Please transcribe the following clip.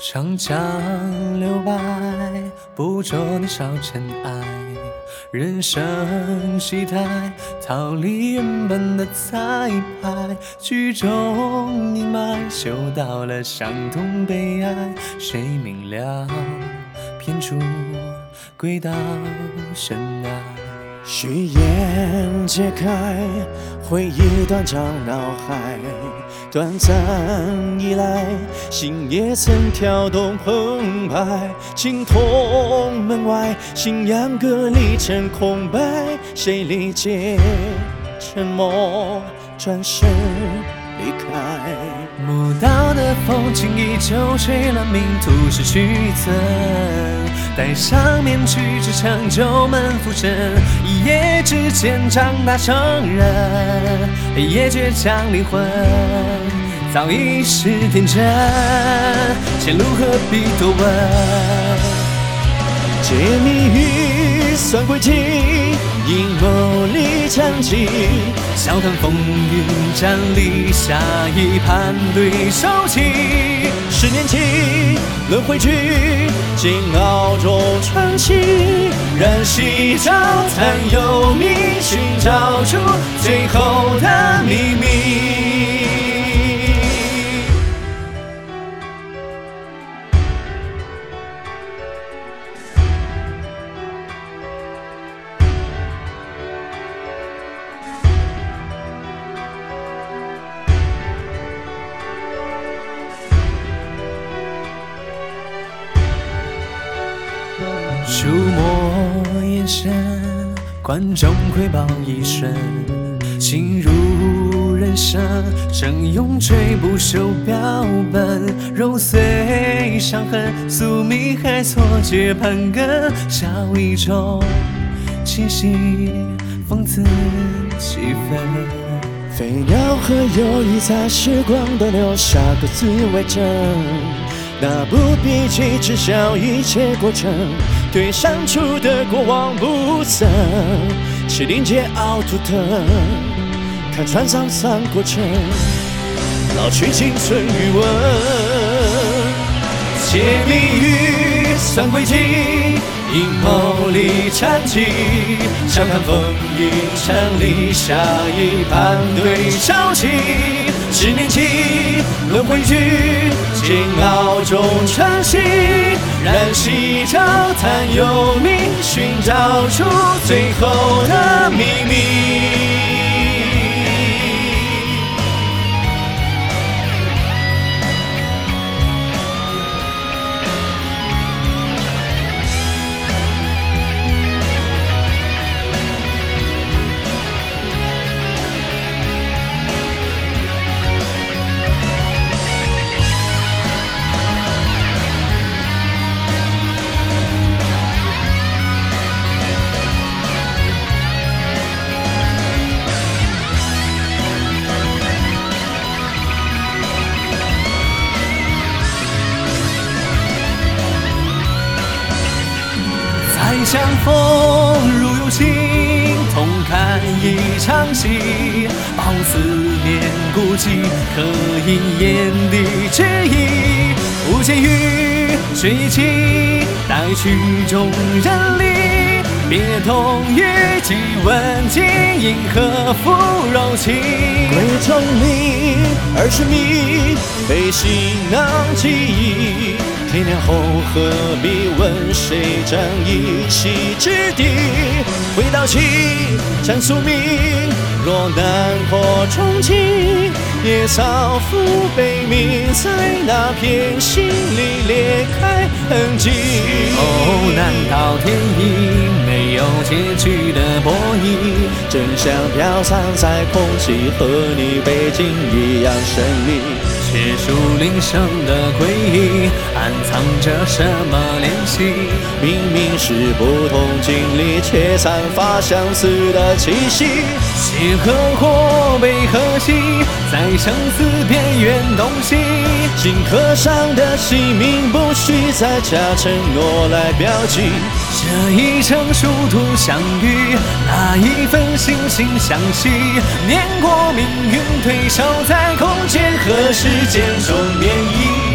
长江流白，捕捉年少尘埃。人生戏台，逃离原本的彩排。剧中阴霾，嗅到了伤痛悲哀。谁明了，偏出轨道深爱。誓言揭开，回忆断章脑海。短暂以来，心也曾跳动澎湃。青铜门外，信仰隔离成空白。谁理解沉默，转身离开？摸到的风景依旧吹了，命途是曲折。戴上面具，支撑旧门浮沉。一夜之间长大成人，黑夜倔强灵魂早已是天真。前路何必多问？解谜语算轨迹，阴谋里藏机。笑谈风云站立，下一盘对手棋。十年起，轮回局，煎熬中传奇。燃夕照，残幽冥，寻找出最后的秘密。触摸眼神，观众窥豹一瞬，心如人生，正用追不休标本，揉碎伤痕，宿命还错觉盘根，笑一种气息，讽刺气氛。飞鸟和游鱼在时光的留下各自为证。那部笔记知晓一切过程，对删除的过往不曾，气凝结凹凸的，看穿沧桑过程，老去青春余温。解谜语算轨迹，阴谋里缠机，笑看风云成立，下一盘对手棋。十年起，的汇聚，敬老重创新，燃起一朝，叹幽冥，寻找出最后的。再相逢如有情，同看一场戏，抱思念孤寂，刻印眼底之意。无间雨，雪一起，待曲终人离。别痛与几问尽，因何负柔情？归中里，儿时迷，被行囊记忆。天亮后何必问谁占一席之地？回到起，战宿命，若难破重击，野草覆悲鸣，在那片心里裂开痕迹。哦，难道天意没有结局的博弈？真相飘散在空气，和你背景一样神秘。是树林上的诡异，暗藏着什么联系？明明是不同经历，却散发相似的气息。是和或悲和喜，在生死边缘东西。心刻上的姓名，不需再加承诺来标记。这一程殊途相遇，那一份惺惺相惜，念过命运，退守在空间和时时间终点已